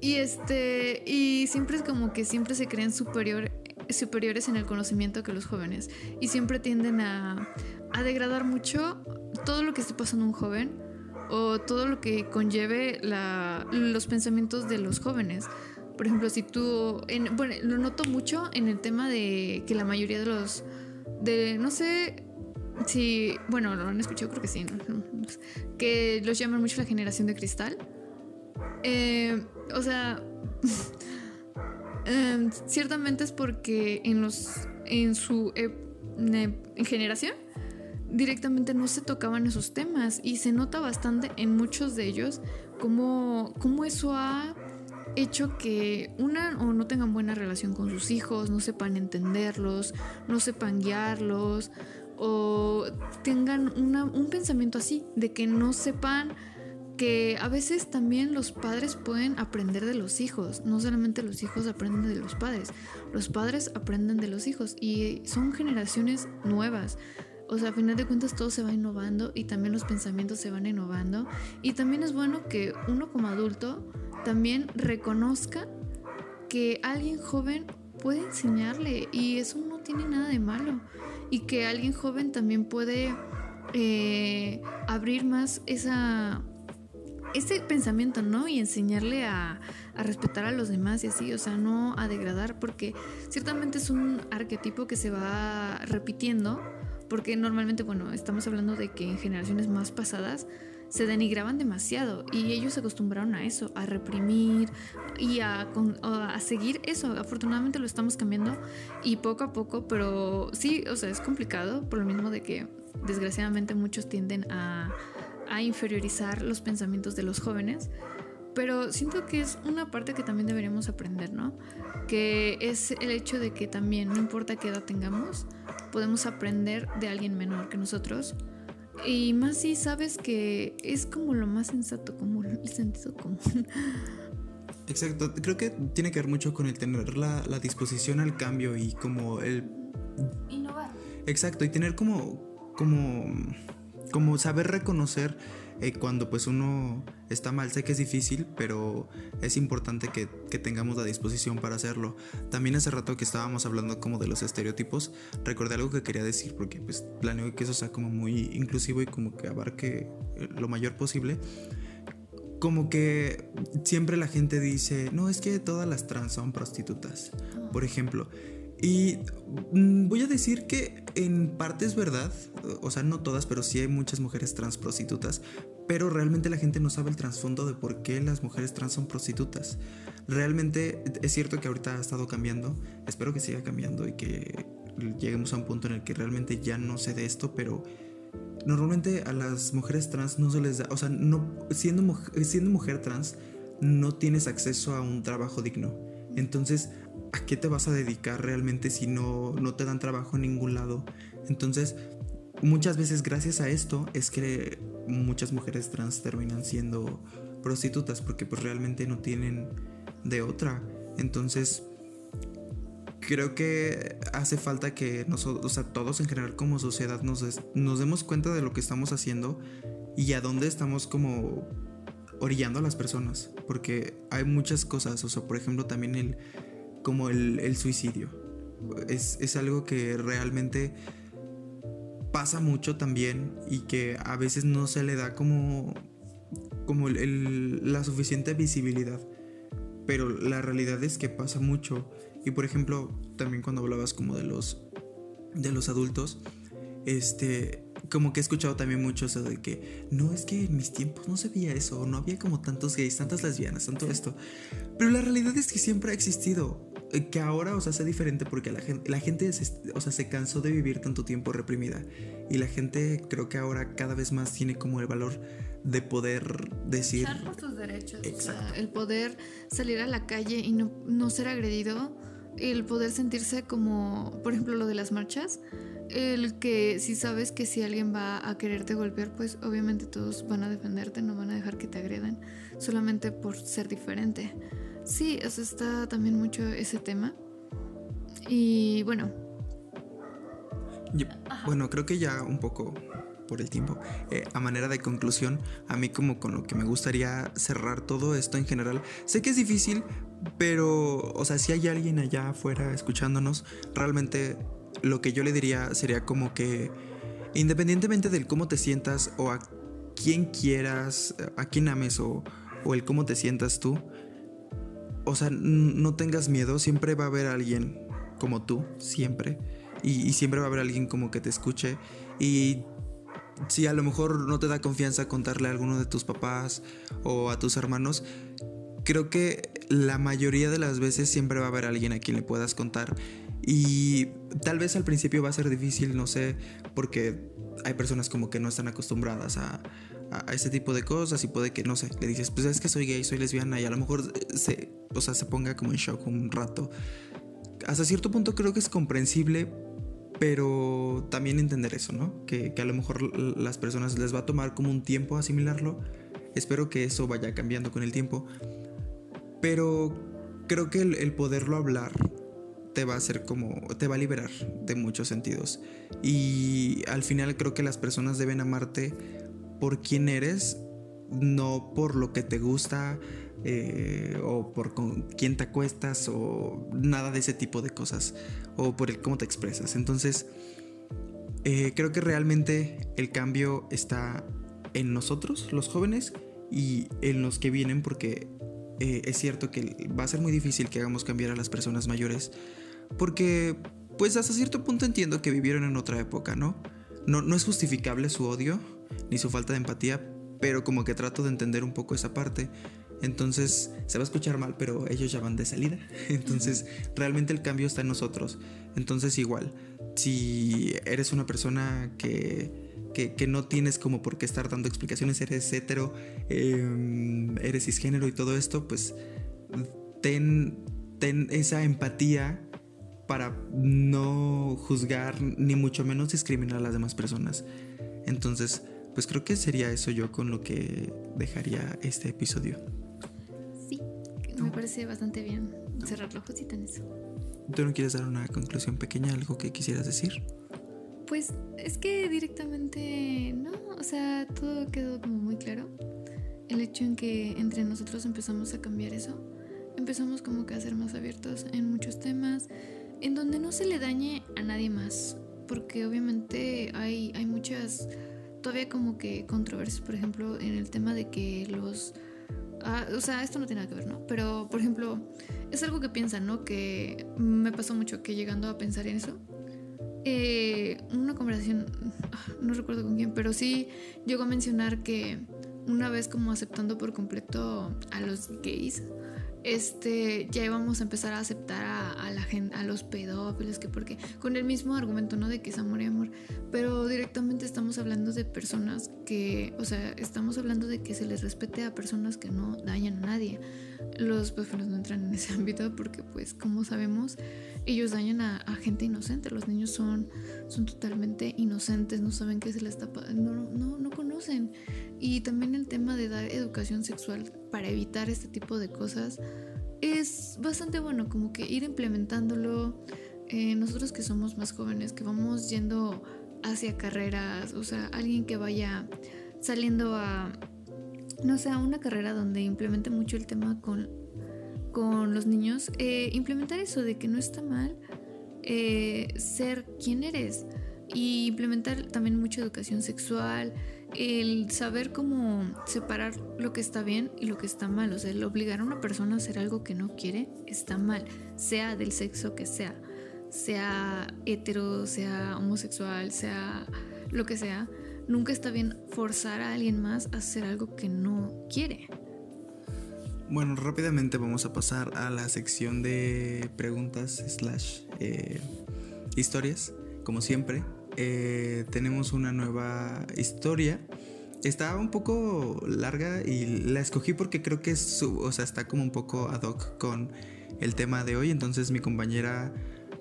Y este, y siempre es como que siempre se creen superior superiores en el conocimiento que los jóvenes y siempre tienden a, a degradar mucho todo lo que esté pasando un joven o todo lo que conlleve la, los pensamientos de los jóvenes. Por ejemplo, si tú, en, bueno, lo noto mucho en el tema de que la mayoría de los, de, no sé si, bueno, lo han escuchado, creo que sí, que los llaman mucho la generación de cristal. Eh, o sea, *laughs* Em, ciertamente es porque en los en su generación directamente no se tocaban esos temas y se nota bastante en muchos de ellos cómo, cómo eso ha hecho que una o no tengan buena relación con sus hijos, no sepan entenderlos, no sepan guiarlos o tengan un pensamiento así de que no sepan que a veces también los padres pueden aprender de los hijos, no solamente los hijos aprenden de los padres, los padres aprenden de los hijos y son generaciones nuevas. O sea, a final de cuentas todo se va innovando y también los pensamientos se van innovando. Y también es bueno que uno como adulto también reconozca que alguien joven puede enseñarle y eso no tiene nada de malo y que alguien joven también puede eh, abrir más esa ese pensamiento, ¿no? Y enseñarle a, respetar a los demás y así, o sea, no a degradar, porque ciertamente es un arquetipo que se va repitiendo, porque normalmente, bueno, estamos hablando de que en generaciones más pasadas se denigraban demasiado y ellos se acostumbraron a eso, a reprimir y a, a seguir eso. Afortunadamente lo estamos cambiando y poco a poco, pero sí, o sea, es complicado por lo mismo de que desgraciadamente muchos tienden a a inferiorizar los pensamientos de los jóvenes, pero siento que es una parte que también deberíamos aprender, ¿no? Que es el hecho de que también, no importa qué edad tengamos, podemos aprender de alguien menor que nosotros. Y más si sabes que es como lo más sensato, como el sentido común. *laughs* Exacto, creo que tiene que ver mucho con el tener la, la disposición al cambio y como el... Innovar. Exacto, y tener como, como como saber reconocer eh, cuando pues uno está mal. Sé que es difícil, pero es importante que, tengamos la disposición para hacerlo. También hace rato que estábamos hablando como de los estereotipos, recordé algo que quería decir porque pues planeo que eso sea como muy inclusivo y como que abarque eh, lo mayor posible. Como que siempre la gente dice, no, es que todas las trans son prostitutas, por ejemplo. Y mm, voy a decir que en parte es verdad, o sea, no todas, pero sí hay muchas mujeres trans prostitutas, pero realmente la gente no sabe el trasfondo de por qué las mujeres trans son prostitutas. Realmente es cierto que ahorita ha estado cambiando, espero que siga cambiando y que lleguemos a un punto en el que realmente ya no sé de esto, pero normalmente a las mujeres trans no se les da, o sea, no, siendo, siendo mujer trans no tienes acceso a un trabajo digno. Entonces, ¿a qué te vas a dedicar realmente si no, no te dan trabajo en ningún lado? Entonces, muchas veces gracias a esto es que muchas mujeres trans terminan siendo prostitutas porque pues realmente no tienen de otra. Entonces, creo que hace falta que nosotros, o sea, todos en general como sociedad nos, nos demos cuenta de lo que estamos haciendo y a dónde estamos como orillando a las personas. Porque hay muchas cosas, o sea, por ejemplo, también el como el, suicidio. Es, algo que realmente pasa mucho también y que a veces no se le da como, como la suficiente visibilidad. Pero la realidad es que pasa mucho. Y por ejemplo, también cuando hablabas como de los, de los adultos, este, como que he escuchado también mucho eso de que no es que en mis tiempos no se veía eso, no había como tantos gays, tantas lesbianas, tanto esto. Pero la realidad es que siempre ha existido. Eh, que ahora, o sea, sea diferente porque la gente, la gente se, o sea, se cansó de vivir tanto tiempo reprimida. Y la gente creo que ahora cada vez más tiene como el valor de poder decir... por tus derechos. el poder salir a la calle y no, no ser agredido. El poder sentirse como, por ejemplo, lo de las marchas el que si sabes que si alguien va a quererte golpear, pues obviamente todos van a defenderte, no van a dejar que te agredan solamente por ser diferente. Sí, eso está también mucho ese tema. Y bueno. bueno, creo que ya un poco por el tiempo. Eh, a manera de conclusión, a mí como con lo que me gustaría cerrar todo esto en general, sé que es difícil, pero, o sea, si hay alguien allá afuera escuchándonos, realmente lo que yo le diría sería como que, independientemente del cómo te sientas o a quién quieras, a quién ames o, o el cómo te sientas tú, o sea, no tengas miedo, siempre va a haber alguien como tú, siempre. Y, siempre va a haber alguien como que te escuche. Y si a lo mejor no te da confianza contarle a alguno de tus papás o a tus hermanos, creo que la mayoría de las veces siempre va a haber alguien a quien le puedas contar. Y tal vez al principio va a ser difícil, no sé, porque hay personas como que no están acostumbradas a, a, ese tipo de cosas y puede que, no sé, le dices, pues es que soy gay, soy lesbiana y a lo mejor se, o sea, se ponga como en shock un rato. Hasta cierto punto creo que es comprensible, pero también entender eso, ¿no? Que, que a lo mejor las personas les va a tomar como un tiempo asimilarlo. Espero que eso vaya cambiando con el tiempo. Pero creo que el, el poderlo hablar te va a hacer como, te va a liberar de muchos sentidos. Y al final creo que las personas deben amarte por quién eres, no por lo que te gusta eh, o por con quién te acuestas o nada de ese tipo de cosas o por el cómo te expresas. Entonces, eh, creo que realmente el cambio está en nosotros, los jóvenes, y en los que vienen, porque eh, es cierto que va a ser muy difícil que hagamos cambiar a las personas mayores, porque pues hasta cierto punto entiendo que vivieron en otra época, ¿no? No, no es justificable su odio, ni su falta de empatía, pero como que trato de entender un poco esa parte. Entonces, se va a escuchar mal, pero ellos ya van de salida. *laughs* Entonces, realmente el cambio está en nosotros. Entonces, igual, si eres una persona que, que, no tienes como por qué estar dando explicaciones, eres hetero, em, eres cisgénero y todo esto, pues ten, ten esa empatía para no juzgar ni mucho menos discriminar a las demás personas. Entonces, pues creo que sería eso yo con lo que dejaría este episodio. Sí, me parece bastante bien cerrar la ojos en eso. ¿Tú no quieres dar una conclusión pequeña, algo que quisieras decir? Pues es que directamente no, o sea, todo quedó como muy claro. El hecho en que entre nosotros empezamos a cambiar eso, empezamos como que a ser más abiertos en muchos temas, en donde no se le dañe a nadie más, porque obviamente hay, hay muchas, todavía como que controversias, por ejemplo, en el tema de que los... ah, o sea, esto no tiene nada que ver, ¿no? Pero, por ejemplo, es algo que piensan, ¿no? Que me pasó mucho que llegando a pensar en eso, eh, una conversación, ah, no recuerdo con quién, pero sí llegó a mencionar que una vez como aceptando por completo a los gays, este, ya íbamos a empezar a aceptar a, a la gente, a los pedófilos, que porque, con el mismo argumento, ¿no? De que es amor y amor, pero directamente estamos hablando de personas que, o sea, estamos hablando de que se les respete a personas que no dañan a nadie. Los pedófilos no entran en ese *laughs* ámbito porque, pues, como sabemos, ellos dañan a, a gente inocente. Los niños son, son totalmente inocentes, no saben qué se les está no, no, no conocen. Y también el tema de dar educación sexual para evitar este tipo de cosas es bastante bueno, como que ir implementándolo. Eh, nosotros que somos más jóvenes, que vamos yendo hacia carreras, o sea, alguien que vaya saliendo a, no sé, a una carrera donde implemente mucho el tema con, con los niños, eh, implementar eso de que no está mal eh, ser quien eres y implementar también mucha educación sexual, el saber cómo separar lo que está bien y lo que está mal, o sea, el obligar a una persona a hacer algo que no quiere está mal, sea del sexo que sea, sea hetero, sea homosexual, sea lo que sea, nunca está bien forzar a alguien más a hacer algo que no quiere. Bueno, rápidamente vamos a pasar a la sección de preguntas slash eh, historias. Como siempre, eh, tenemos una nueva historia. Está un poco larga y la escogí porque creo que su- o sea, está como un poco ad hoc con el tema de hoy. Entonces mi compañera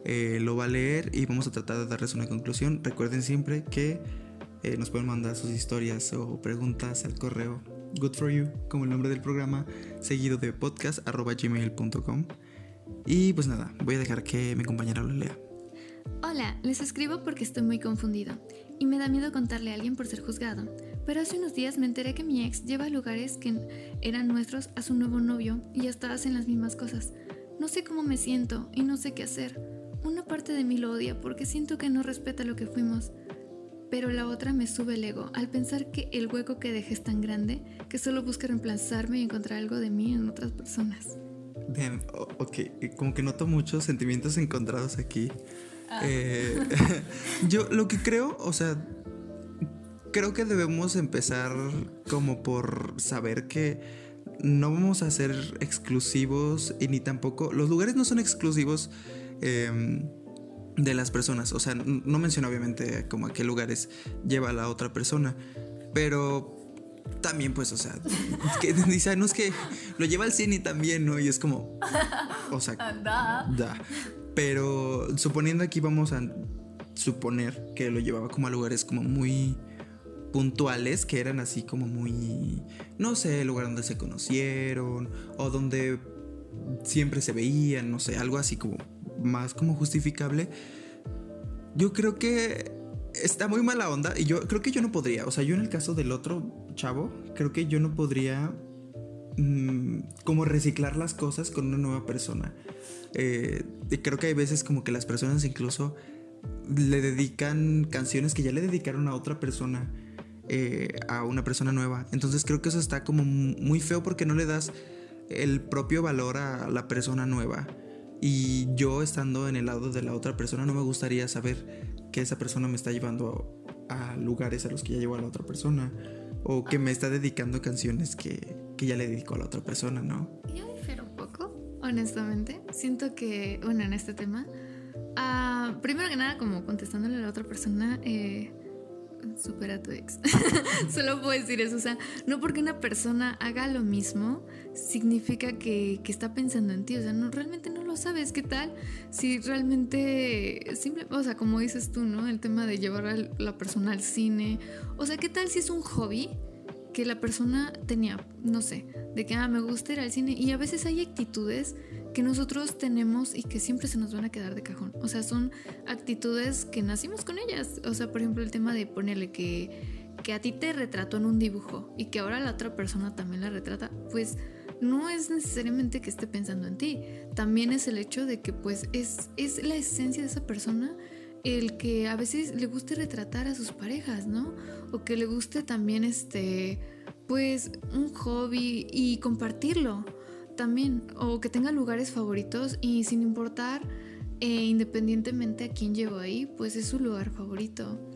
eh, lo va a leer y vamos a tratar de darles una conclusión. Recuerden siempre que eh, nos pueden mandar sus historias o preguntas al correo Good for You, como el nombre del programa, seguido de podcast.gmail.com. Y pues nada, voy a dejar que mi compañera lo lea. Hola, les escribo porque estoy muy confundido y me da miedo contarle a alguien por ser juzgado. Pero hace unos días me enteré que mi ex lleva lugares que eran nuestros a su nuevo novio y hasta hacen las mismas cosas. No sé cómo me siento y no sé qué hacer. Una parte de mí lo odia porque siento que no respeta lo que fuimos. Pero la otra me sube el ego al pensar que el hueco que dejé es tan grande que solo busca reemplazarme y encontrar algo de mí en otras personas. Damn, ok, como que noto muchos sentimientos encontrados aquí. Eh, *laughs* yo lo que creo, o sea, creo que debemos empezar como por saber que no vamos a ser exclusivos y ni tampoco, los lugares no son exclusivos em, de las personas, o sea, no menciono obviamente como a qué lugares lleva la otra persona, pero también pues, o sea, que *laughs* dice, "Ah, no es que lo lleva al cine también, ¿no? Y es como, o sea, *laughs* Da. Pero suponiendo aquí vamos a suponer que lo llevaba como a lugares como muy puntuales, que eran así como muy, no sé, lugar donde se conocieron o donde siempre se veían, no sé, algo así como más como justificable. Yo creo que está muy mala onda y yo creo que yo no podría, o sea, yo en el caso del otro chavo, creo que yo no podría mm, como reciclar las cosas con una nueva persona. Eh, creo que hay veces como que las personas incluso le dedican canciones que ya le dedicaron a otra persona, eh, a una persona nueva. Entonces creo que eso está como muy feo porque no le das el propio valor a la persona nueva. Y yo estando en el lado de la otra persona no me gustaría saber que esa persona me está llevando a, a lugares a los que ya llevó a la otra persona. O que me está dedicando canciones que, que ya le dedicó a la otra persona, ¿no? Yo difiero un poco, honestamente. Siento que, bueno, en este tema, ah, primero que nada, como contestándole a la otra persona, eh, supera a tu ex. *laughs* Solo puedo decir eso. O sea, no porque una persona haga lo mismo, significa que, que está pensando en ti. O sea, no, realmente no lo sabes. ¿Qué tal? Si realmente, simple, o sea, como dices tú, ¿no? El tema de llevar a la persona al cine. O sea, ¿qué tal si es un hobby? Que la persona tenía, no sé, de que ah, me gusta ir al cine y a veces hay actitudes que nosotros tenemos y que siempre se nos van a quedar de cajón. O sea, son actitudes que nacimos con ellas. O sea, por ejemplo, el tema de ponerle que, que a ti te retrató en un dibujo y que ahora la otra persona también la retrata, pues no es necesariamente que esté pensando en ti. También es el hecho de que pues es, es la esencia de esa persona el que a veces le guste retratar a sus parejas, ¿no? O que le guste también este, pues un hobby y compartirlo también, o que tenga lugares favoritos y sin importar eh, independientemente a quién llevo ahí, pues es su lugar favorito.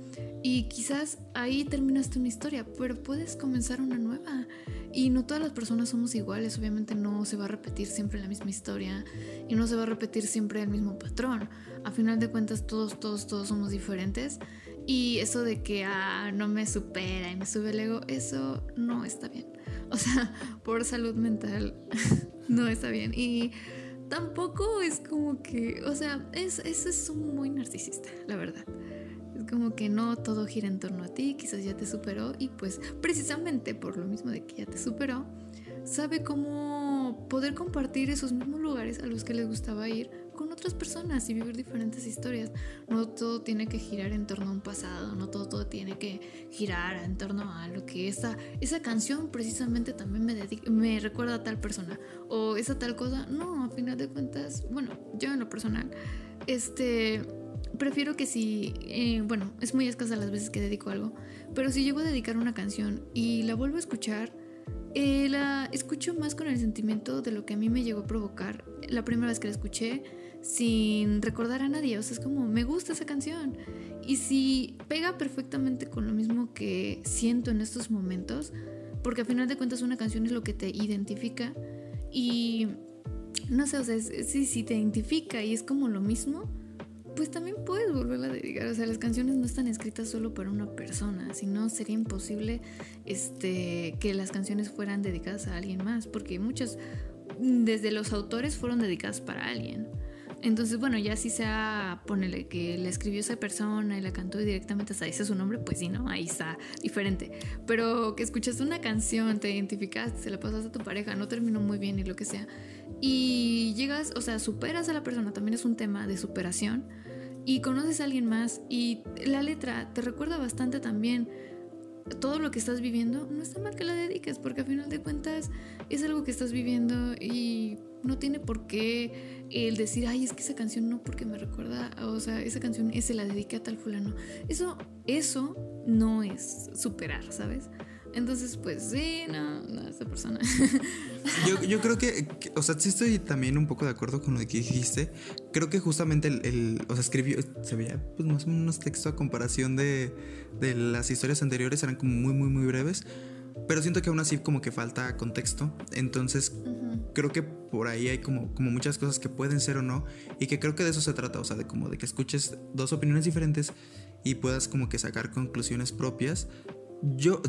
Y quizás ahí terminaste una historia, pero puedes comenzar una nueva. Y no todas las personas somos iguales, obviamente no se va a repetir siempre la misma historia y no se va a repetir siempre el mismo patrón. A final de cuentas todos, todos, todos somos diferentes. Y eso de que ah, no me supera y me sube el ego, eso no está bien. *laughs* O sea, por salud mental *laughs* no está bien. Y tampoco es como que, o sea, es, eso es muy narcisista, la verdad. Es como que no todo gira en torno a ti, quizás ya te superó y pues precisamente por lo mismo de que ya te superó, sabe cómo poder compartir esos mismos lugares a los que les gustaba ir con otras personas y vivir diferentes historias. No todo tiene que girar en torno a un pasado, no todo, todo tiene que girar en torno a lo que esa, esa canción precisamente también me, me recuerda a tal persona o esa tal cosa. No, a final de cuentas, bueno, yo en lo personal, este, prefiero que si, eh, bueno, es muy escasa las veces que dedico algo, pero si llego a dedicar una canción y la vuelvo a escuchar, eh, la escucho más con el sentimiento de lo que a mí me llegó a provocar la primera vez que la escuché sin recordar a nadie. O sea, es como, me gusta esa canción. Y si pega perfectamente con lo mismo que siento en estos momentos, porque al final de cuentas una canción es lo que te identifica y no sé, o sea, si, si te identifica y es como lo mismo, pues también puedes volverla a dedicar. O sea, las canciones no están escritas solo para una persona, sino sería imposible este, que las canciones fueran dedicadas a alguien más, porque muchas, desde los autores, fueron dedicadas para alguien. Entonces, bueno, ya si sea, ponele que le escribió esa persona y la cantó directamente hasta dice su nombre, pues sí, ¿no? Ahí está, diferente. Pero que escuchaste una canción, te identificaste, se la pasaste a tu pareja, no terminó muy bien y lo que sea. Y llegas, o sea, superas a la persona, también es un tema de superación. Y conoces a alguien más y la letra te recuerda bastante también todo lo que estás viviendo, no está mal que la dediques, porque a final de cuentas es algo que estás viviendo y no tiene por qué el decir, ay, es que esa canción no porque me recuerda, o sea, esa canción se la dediqué a tal fulano. Eso, eso no es superar, ¿sabes? Entonces, pues sí, no, no, esa persona. Yo, creo que, o sea, sí estoy también un poco de acuerdo con lo que dijiste. Creo que justamente el, o sea, escribió, se veía pues más o menos texto a comparación de, de las historias anteriores, eran como muy, muy, muy breves. Pero siento que aún así como que falta contexto. Entonces, creo que por ahí hay como, como muchas cosas que pueden ser o no. Y que creo que de eso se trata. O sea, de como de que escuches dos opiniones diferentes y puedas como que sacar conclusiones propias yo,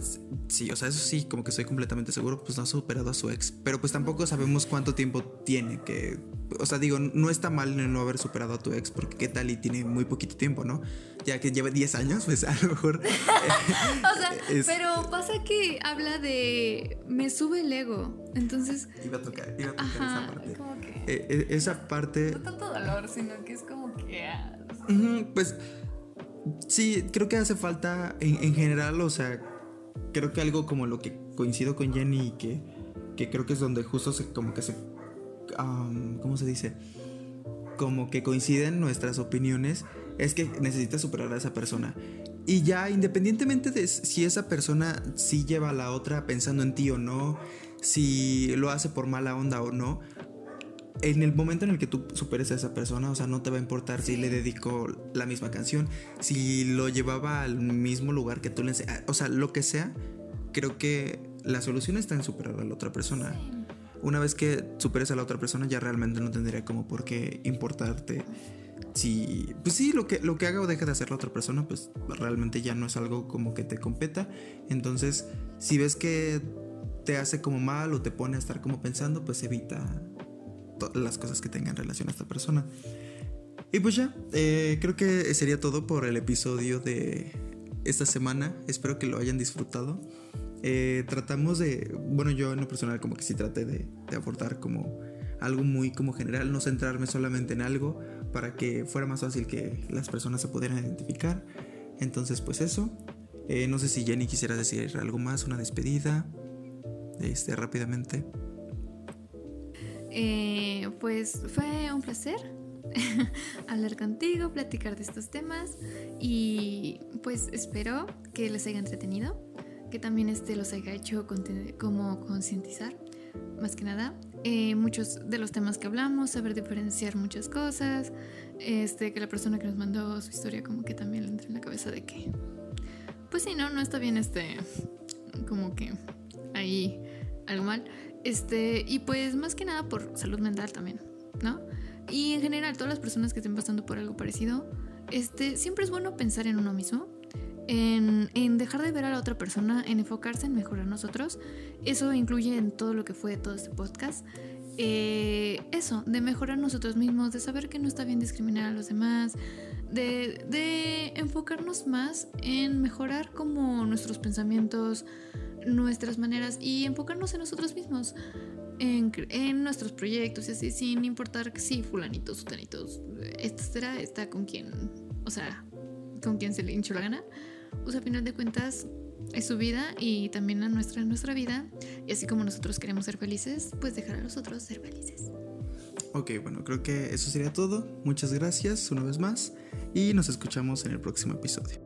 sí, o sea, eso sí, como que estoy completamente seguro, pues no ha superado a su ex. Pero pues tampoco sabemos cuánto tiempo tiene que. O sea, digo, no está mal no haber superado a tu ex, porque qué tal y tiene muy poquito tiempo, ¿no? Ya que lleva 10 años, pues a lo mejor. *laughs* o sea, *laughs* pero pasa que habla de. Me sube el ego. Entonces. Iba a tocar, iba a tocar esa parte. Como que, eh, eh, esa parte. No tanto dolor, sino que es como que. Ah, pues Sí, creo que hace falta en, general, o sea, creo que algo como lo que coincido con Jenny que, que creo que es donde justo se, como que se, ¿cómo se dice? Como que coinciden nuestras opiniones, es que necesitas superar a esa persona. Y ya, independientemente de si esa persona sí lleva a la otra pensando en ti o no, si lo hace por mala onda o no, en el momento en el que tú superes a esa persona, o sea, no te va a importar si le dedico la misma canción, si lo llevaba al mismo lugar que tú le enseñas, o sea, lo que sea, creo que la solución está en superar a la otra persona. Una vez que superes a la otra persona, ya realmente no tendría como por qué importarte si, pues sí, lo que, lo que haga o deje de hacer la otra persona, pues realmente ya no es algo como que te competa. Entonces, si ves que te hace como mal o te pone a estar como pensando, pues evita las cosas que tengan relación a esta persona. Y pues ya, eh, creo que sería todo por el episodio de esta semana. Espero que lo hayan disfrutado. eh, tratamos de, bueno, yo en lo personal como que sí traté de, de aportar como algo muy como general, no centrarme solamente en algo para que fuera más fácil que las personas se pudieran identificar. Entonces, pues eso. Eh, no sé si Jenny quisiera decir algo más, una despedida, este, rápidamente. Eh, pues fue un placer *laughs* hablar contigo, platicar de estos temas y pues espero que les haya entretenido, que también este los haya hecho como concientizar, más que nada, eh, muchos de los temas que hablamos, saber diferenciar muchas cosas, este, que la persona que nos mandó su historia como que también le entre en la cabeza de que, pues sí, no, no está bien este, como que ahí algo mal. Este, y pues más que nada por salud mental también, ¿no? Y en general, todas las personas que estén pasando por algo parecido, este, siempre es bueno pensar en uno mismo, en, dejar de ver a la otra persona, en enfocarse en mejorar nosotros. Eso incluye en todo lo que fue todo este podcast. Eh, eso, de mejorar nosotros mismos, de saber que no está bien discriminar a los demás, de, de enfocarnos más en mejorar como nuestros pensamientos, nuestras maneras y enfocarnos en nosotros mismos, en, en nuestros proyectos y así, sin importar que sí, fulanitos, sutanitos, esta será, con quien, o sea, con quien se le hinchó la gana. O sea, a final de cuentas, es su vida y también a nuestra, nuestra vida. Y así como nosotros queremos ser felices, pues dejar a los otros ser felices. Ok, bueno, creo que eso sería todo. Muchas gracias una vez más y nos escuchamos en el próximo episodio.